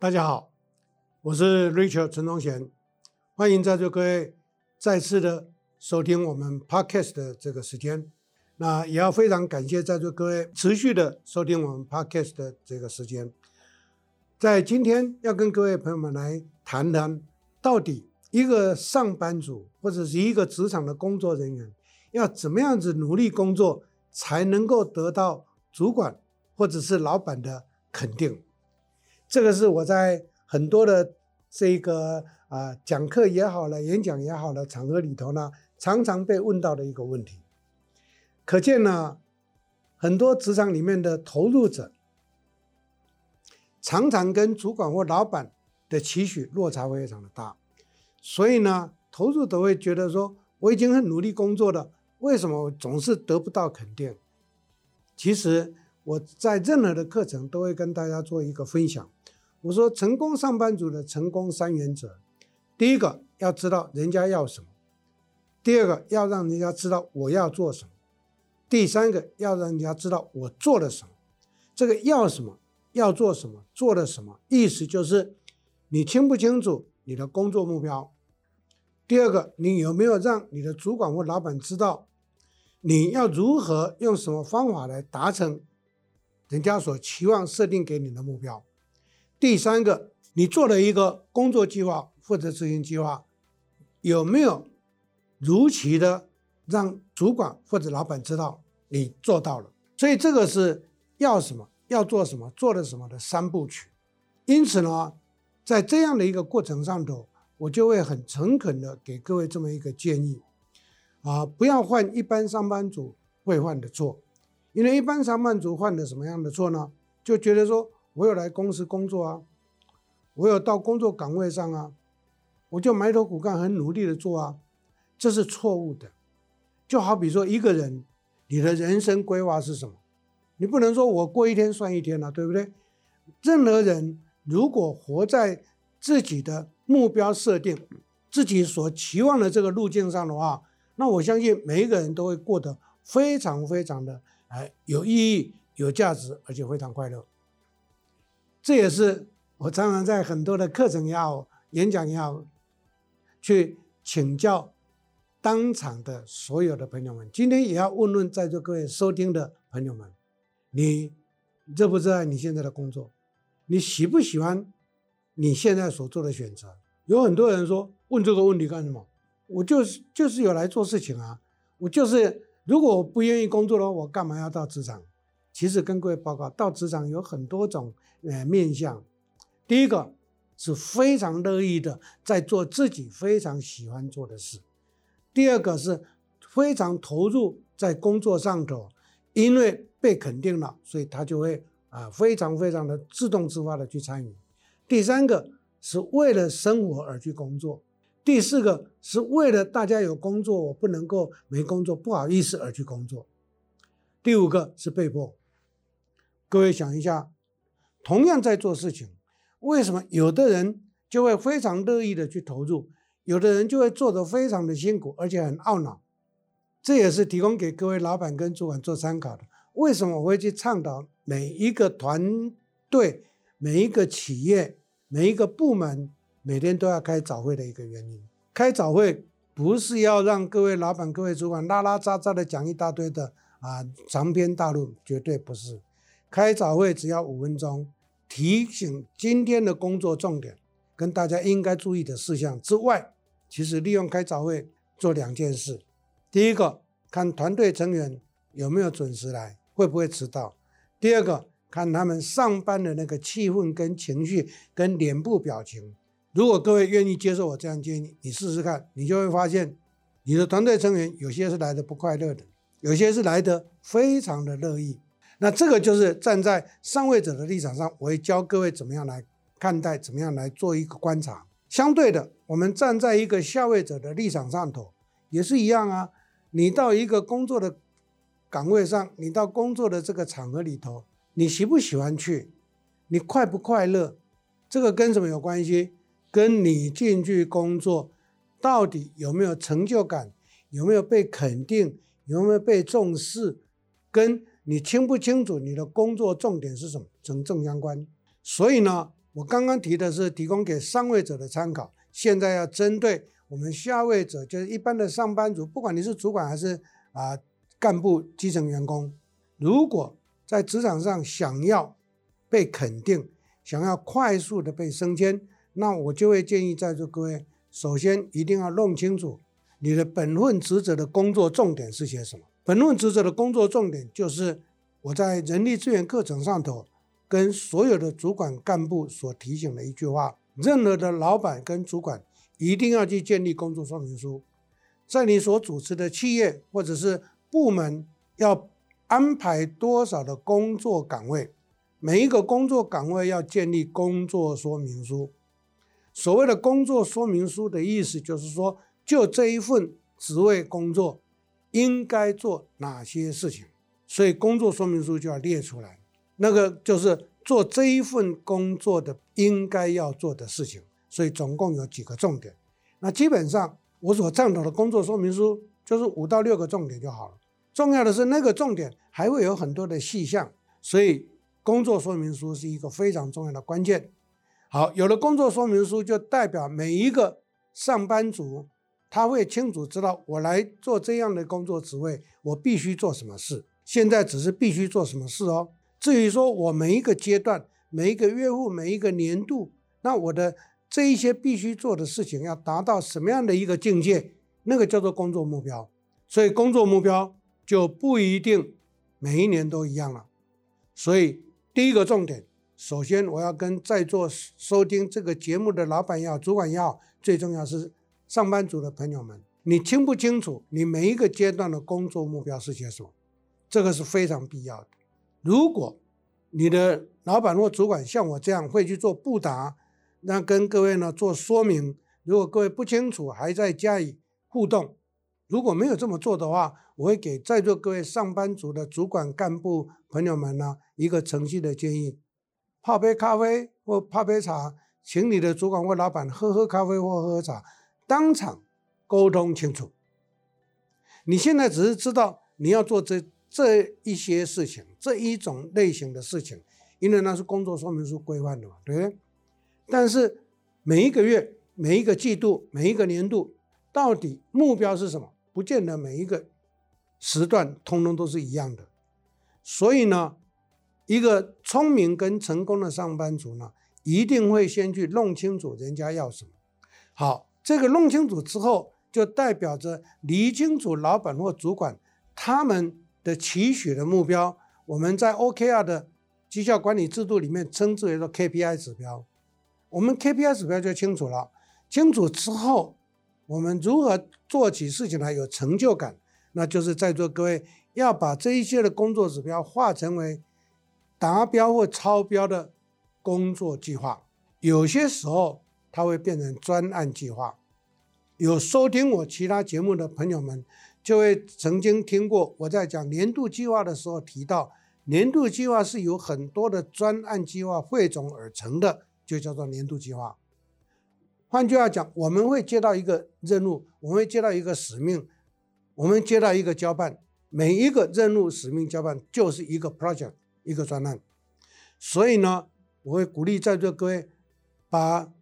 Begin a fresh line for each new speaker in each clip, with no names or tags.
大家好，我是 Richard 陈忠贤，欢迎在座各位再次的收听我们 Podcast 的这个时间。那也要非常感谢在座各位持续的收听我们 Podcast 的这个时间。在今天要跟各位朋友们来谈谈，到底一个上班族或者是一个职场的工作人员，要怎么样子努力工作，才能够得到主管或者是老板的肯定。这个是我在很多的这个啊讲课也好了，演讲也好了场合里头呢，常常被问到的一个问题。可见呢，很多职场里面的投入者，常常跟主管或老板的期许落差非常的大，所以呢，投入者会觉得说，我已经很努力工作了，为什么总是得不到肯定？其实我在任何的课程都会跟大家做一个分享。我说，成功上班族的成功三原则：第一个要知道人家要什么；第二个要让人家知道我要做什么；第三个要让人家知道我做了什么。这个要什么、要做什么、做了什么，意思就是你清不清楚你的工作目标？第二个，你有没有让你的主管或老板知道你要如何用什么方法来达成人家所期望设定给你的目标？第三个，你做了一个工作计划或者执行计划，有没有如期的让主管或者老板知道你做到了？所以这个是要什么、要做什么、做了什么的三部曲。因此呢，在这样的一个过程上头，我就会很诚恳的给各位这么一个建议啊，不要犯一般上班族会犯的错，因为一般上班族犯的什么样的错呢？就觉得说。我有来公司工作啊，我有到工作岗位上啊，我就埋头苦干，很努力的做啊，这是错误的。就好比说一个人，你的人生规划是什么？你不能说我过一天算一天了，对不对？任何人如果活在自己的目标设定、自己所期望的这个路径上的话，那我相信每一个人都会过得非常非常的哎有意义、有价值，而且非常快乐。这也是我常常在很多的课程也好、演讲也好，去请教当场的所有的朋友们。今天也要问问在座各位收听的朋友们：你热不热爱你现在的工作？你喜不喜欢你现在所做的选择？有很多人说，问这个问题干什么？我就是就是有来做事情啊！我就是如果我不愿意工作的话，我干嘛要到职场？其实跟各位报告，到职场有很多种呃面向。第一个是非常乐意的在做自己非常喜欢做的事；第二个是非常投入在工作上头，因为被肯定了，所以他就会啊非常非常的自动自发的去参与；第三个是为了生活而去工作；第四个是为了大家有工作，我不能够没工作，不好意思而去工作；第五个是被迫。各位想一下，同样在做事情，为什么有的人就会非常乐意的去投入，有的人就会做得非常的辛苦，而且很懊恼？这也是提供给各位老板跟主管做参考的。为什么我会去倡导每一个团队、每一个企业、每一个部门每天都要开早会的一个原因？开早会不是要让各位老板、各位主管拉拉杂杂的讲一大堆的啊长篇大论，绝对不是。开早会只要五分钟，提醒今天的工作重点跟大家应该注意的事项之外，其实利用开早会做两件事。第一个，看团队成员有没有准时来，会不会迟到；第二个，看他们上班的那个气氛跟情绪跟脸部表情。如果各位愿意接受我这样建议，你试试看，你就会发现，你的团队成员有些是来的不快乐的，有些是来的非常的乐意。那这个就是站在上位者的立场上，我会教各位怎么样来看待，怎么样来做一个观察。相对的，我们站在一个下位者的立场上头，也是一样啊。你到一个工作的岗位上，你到工作的这个场合里头，你喜不喜欢去？你快不快乐？这个跟什么有关系？跟你进去工作到底有没有成就感？有没有被肯定？有没有被重视？跟你清不清楚你的工作重点是什么？成正相关。所以呢，我刚刚提的是提供给上位者的参考，现在要针对我们下位者，就是一般的上班族，不管你是主管还是啊干部、基层员工，如果在职场上想要被肯定，想要快速的被升迁，那我就会建议在座各位，首先一定要弄清楚你的本分职责的工作重点是些什么。本论职责的工作重点就是我在人力资源课程上头跟所有的主管干部所提醒的一句话：任何的老板跟主管一定要去建立工作说明书，在你所主持的企业或者是部门要安排多少的工作岗位。每一个工作岗位要建立工作说明书。所谓的工作说明书的意思，就是说，就这一份职位工作应该做哪些事情，所以工作说明书就要列出来。那个就是做这一份工作的应该要做的事情。所以总共有几个重点。那基本上我所倡导的工作说明书就是五到六个重点就好了。重要的是那个重点还会有很多的细项，所以。工作说明书是一个非常重要的关键。好，有了工作说明书，就代表每一个上班族他会清楚知道，我来做这样的工作职位，我必须做什么事。现在只是必须做什么事哦。至于说我每一个阶段、每一个月户、每一个年度，那我的这一些必须做的事情要达到什么样的一个境界，那个叫做工作目标。所以工作目标就不一定每一年都一样了。所以。第一个重点，首先我要跟在座收听这个节目的老板也好，主管也好，最重要是上班族的朋友们，你清不清楚你每一个阶段的工作目标是些什么？这个是非常必要的。如果你的老板或主管像我这样会去做布达，那跟各位呢做说明，如果各位不清楚，还在加以互动。如果没有这么做的话，我会给在座各位上班族的主管干部朋友们呢一个诚信的建议：泡杯咖啡或泡杯茶，请你的主管或老板喝喝咖啡或喝喝茶，当场沟通清楚。你现在只是知道你要做这这一些事情，这一种类型的事情，因为那是工作说明书规范的嘛，对不对？但是每一个月、每一个季度、每一个年度，到底目标是什么？不见得每一个时段通通都是一样的，所以呢，一个聪明跟成功的上班族呢，一定会先去弄清楚人家要什么。好，这个弄清楚之后，就代表着理清楚老板或主管他们的期许的目标。我们在 OKR 的绩效管理制度里面称之为说 KPI 指标。我们 KPI 指标就清楚了，清楚之后。我们如何做起事情来有成就感？那就是在座各位要把这一些的工作指标化成为达标或超标的工作计划。有些时候它会变成专案计划。有收听我其他节目的朋友们，就会曾经听过我在讲年度计划的时候提到，年度计划是由很多的专案计划汇总而成的，就叫做年度计划。换句话讲，我们会接到一个任务，我们会接到一个使命，我们接到一个交办，每一个任务、使命、交办就是一个 project，一个专案。所以呢，我会鼓励在座各位，把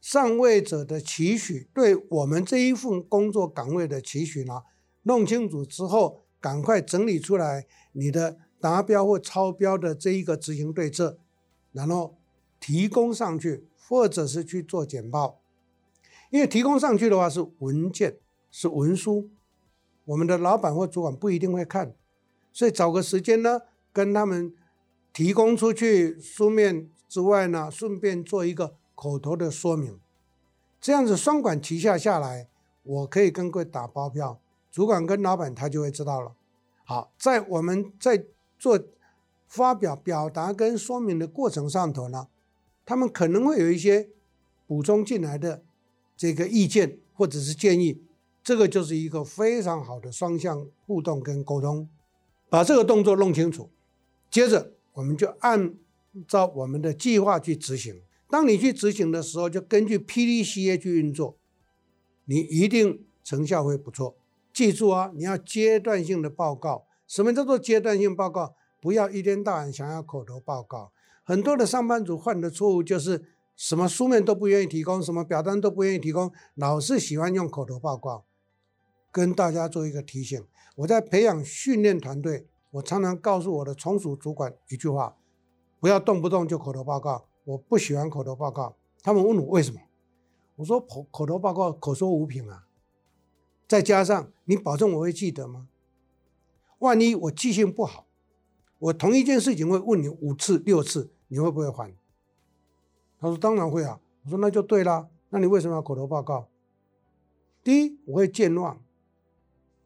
上位者的期许，对我们这一份工作岗位的期许呢，弄清楚之后，赶快整理出来你的达标或超标的这一个执行对策，然后提供上去。或者是去做简报，因为提供上去的话是文件，是文书，我们的老板或主管不一定会看，所以找个时间呢，跟他们提供出去书面之外呢，顺便做一个口头的说明，这样子双管齐下下来，我可以跟各位打包票，主管跟老板他就会知道了。好，在我们在做发表表达跟说明的过程上头呢。他们可能会有一些补充进来的这个意见或者是建议，这个就是一个非常好的双向互动跟沟通，把这个动作弄清楚，接着我们就按照我们的计划去执行。当你去执行的时候，就根据 PDCA 去运作，你一定成效会不错。记住啊，你要阶段性的报告。什么叫做阶段性报告？不要一天到晚想要口头报告。很多的上班族犯的错误就是什么书面都不愿意提供，什么表单都不愿意提供，老是喜欢用口头报告。跟大家做一个提醒，我在培养训练团队，我常常告诉我的从属主管一句话：不要动不动就口头报告，我不喜欢口头报告。他们问我为什么，我说口口头报告口说无凭啊，再加上你保证我会记得吗？万一我记性不好，我同一件事情会问你五次六次，你会不会还？他说当然会啊。我说那就对了，那你为什么要口头报告？第一，我会健忘。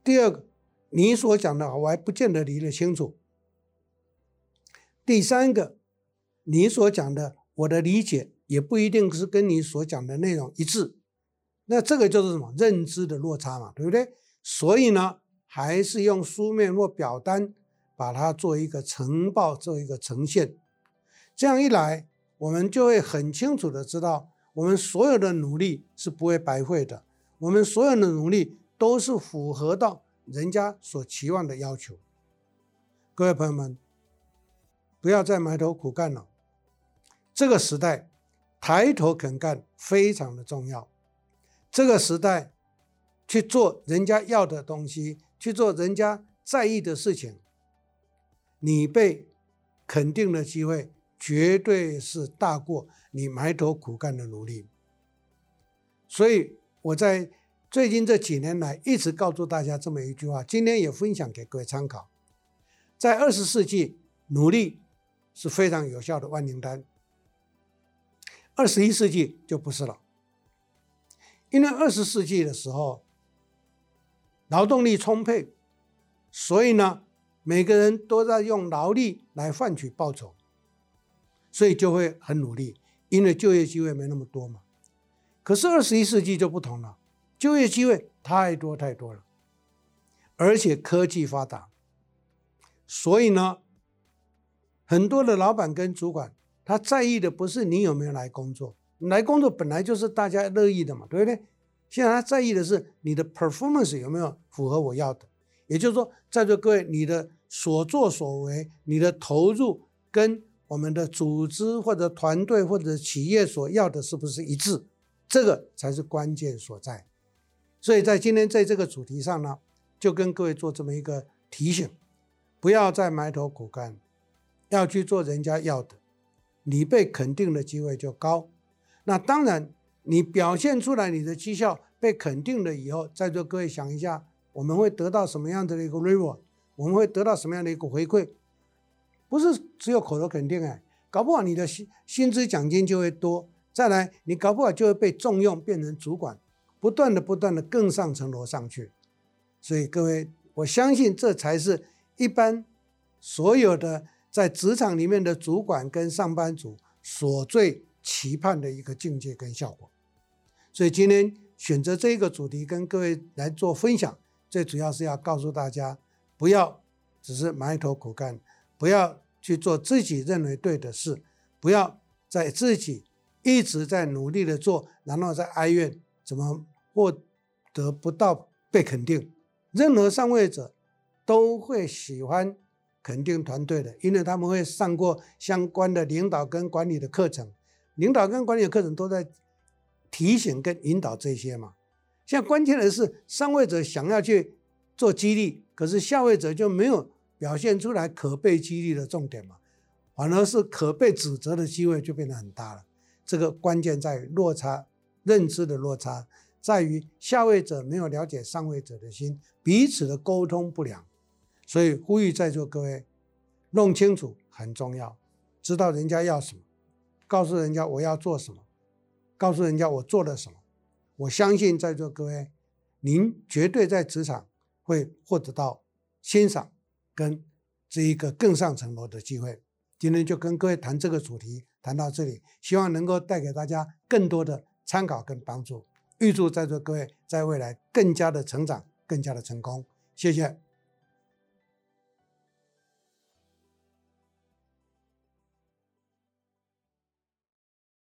第二个，你所讲的我还不见得理得清楚。第三个，你所讲的我的理解也不一定是跟你所讲的内容一致，那这个就是什么？认知的落差嘛，对不对？所以呢，还是用书面或表单把它做一个呈报，做一个呈现。这样一来，我们就会很清楚的知道，我们所有的努力是不会白费的，我们所有的努力。都是符合到人家所期望的要求。各位朋友们，不要再埋头苦干了。这个时代，抬头肯干非常的重要。这个时代，去做人家要的东西，去做人家在意的事情，你被肯定的机会绝对是大过你埋头苦干的努力。所以我在。最近这几年来，一直告诉大家这么一句话，今天也分享给各位参考。在二十世纪，努力是非常有效的万灵丹。二十一世纪就不是了，因为二十世纪的时候，劳动力充沛，所以呢，每个人都在用劳力来换取报酬，所以就会很努力，因为就业机会没那么多嘛。可是二十一世纪就不同了。就业机会太多太多了，而且科技发达，所以呢，很多的老板跟主管，他在意的不是你有没有来工作，来工作本来就是大家乐意的嘛，对不对？现在他在意的是你的 performance 有没有符合我要的，也就是说，在座各位，你的所作所为，你的投入跟我们的组织或者团队或者企业所要的是不是一致？这个才是关键所在。所以在今天在这个主题上呢，就跟各位做这么一个提醒，不要再埋头苦干，要去做人家要的，你被肯定的机会就高。那当然，你表现出来你的绩效被肯定了以后，在座各位想一下，我们会得到什么样的一个 reward？我们会得到什么样的一个回馈？不是只有口头肯定哎，搞不好你的薪薪资奖金就会多，再来你搞不好就会被重用，变成主管。不断的、不断的更上层楼上去，所以各位，我相信这才是一般所有的在职场里面的主管跟上班族所最期盼的一个境界跟效果。所以今天选择这个主题跟各位来做分享，最主要是要告诉大家，不要只是埋头苦干，不要去做自己认为对的事，不要在自己一直在努力的做，然后在哀怨怎么。获得不到被肯定，任何上位者都会喜欢肯定团队的，因为他们会上过相关的领导跟管理的课程，领导跟管理的课程都在提醒跟引导这些嘛。现在关键的是上位者想要去做激励，可是下位者就没有表现出来可被激励的重点嘛，反而是可被指责的机会就变得很大了。这个关键在于落差，认知的落差。在于下位者没有了解上位者的心，彼此的沟通不良，所以呼吁在座各位弄清楚很重要，知道人家要什么，告诉人家我要做什么，告诉人家我做了什么。我相信在座各位，您绝对在职场会获得到欣赏跟这一个更上层楼的机会。今天就跟各位谈这个主题，谈到这里，希望能够带给大家更多的参考跟帮助。预祝在座各位在未来更加的成长，更加的成功。谢谢。